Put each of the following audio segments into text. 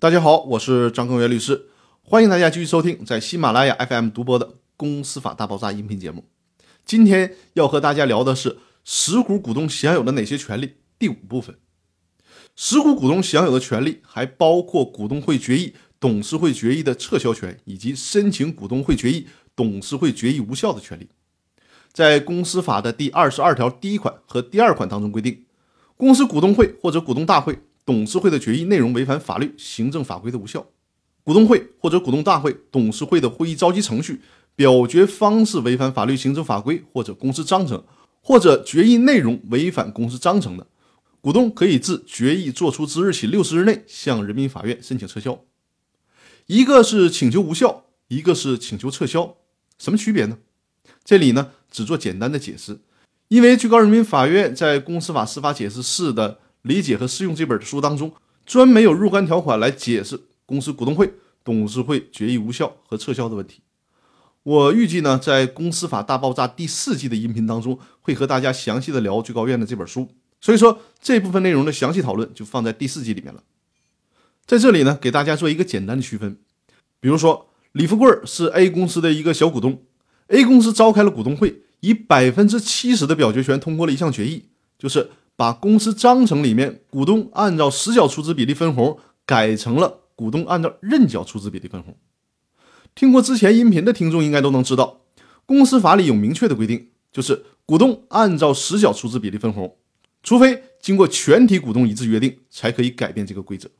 大家好，我是张根元律师，欢迎大家继续收听在喜马拉雅 FM 独播的《公司法大爆炸》音频节目。今天要和大家聊的是实股股东享有的哪些权利？第五部分，实股股东享有的权利还包括股东会决议、董事会决议的撤销权，以及申请股东会决议、董事会决议无效的权利。在公司法的第二十二条第一款和第二款当中规定，公司股东会或者股东大会、董事会的决议内容违反法律、行政法规的无效；股东会或者股东大会、董事会的会议召集程序、表决方式违反法律、行政法规或者公司章程，或者决议内容违反公司章程的，股东可以自决议作出之日起六十日内向人民法院申请撤销。一个是请求无效，一个是请求撤销，什么区别呢？这里呢？只做简单的解释，因为最高人民法院在《公司法司法解释四》的理解和适用这本书当中，专门有若干条款来解释公司股东会、董事会决议无效和撤销的问题。我预计呢，在《公司法大爆炸》第四季的音频当中，会和大家详细的聊最高院的这本书，所以说这部分内容的详细讨论就放在第四季里面了。在这里呢，给大家做一个简单的区分，比如说李富贵是 A 公司的一个小股东。A 公司召开了股东会，以百分之七十的表决权通过了一项决议，就是把公司章程里面股东按照实缴出资比例分红改成了股东按照认缴出资比例分红。听过之前音频的听众应该都能知道，公司法里有明确的规定，就是股东按照实缴出资比例分红，除非经过全体股东一致约定，才可以改变这个规则。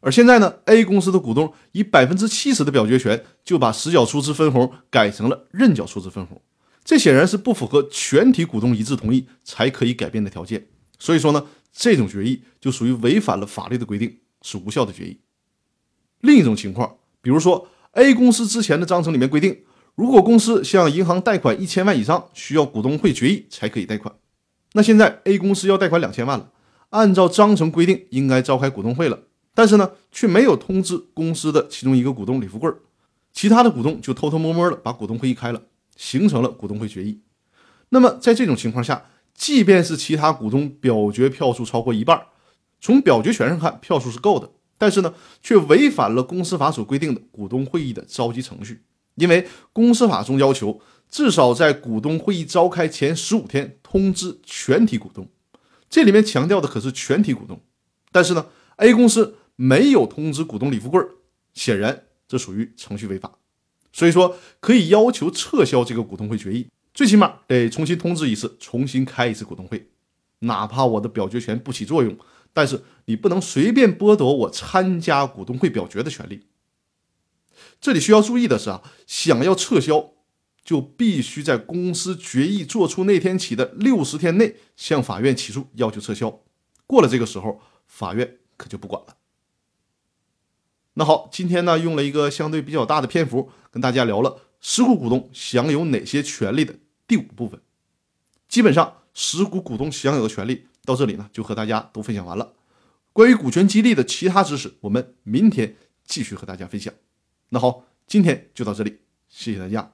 而现在呢，A 公司的股东以百分之七十的表决权就把实缴出资分红改成了认缴出资分红，这显然是不符合全体股东一致同意才可以改变的条件。所以说呢，这种决议就属于违反了法律的规定，是无效的决议。另一种情况，比如说 A 公司之前的章程里面规定，如果公司向银行贷款一千万以上，需要股东会决议才可以贷款。那现在 A 公司要贷款两千万了，按照章程规定应该召开股东会了。但是呢，却没有通知公司的其中一个股东李富贵，其他的股东就偷偷摸摸的把股东会议开了，形成了股东会决议。那么在这种情况下，即便是其他股东表决票数超过一半，从表决权上看票数是够的，但是呢，却违反了公司法所规定的股东会议的召集程序，因为公司法中要求至少在股东会议召开前十五天通知全体股东，这里面强调的可是全体股东，但是呢，A 公司。没有通知股东李富贵，显然这属于程序违法，所以说可以要求撤销这个股东会决议，最起码得重新通知一次，重新开一次股东会。哪怕我的表决权不起作用，但是你不能随便剥夺我参加股东会表决的权利。这里需要注意的是啊，想要撤销，就必须在公司决议作出那天起的六十天内向法院起诉要求撤销，过了这个时候，法院可就不管了。那好，今天呢用了一个相对比较大的篇幅跟大家聊了十股股东享有哪些权利的第五部分。基本上十股股东享有的权利到这里呢就和大家都分享完了。关于股权激励的其他知识，我们明天继续和大家分享。那好，今天就到这里，谢谢大家。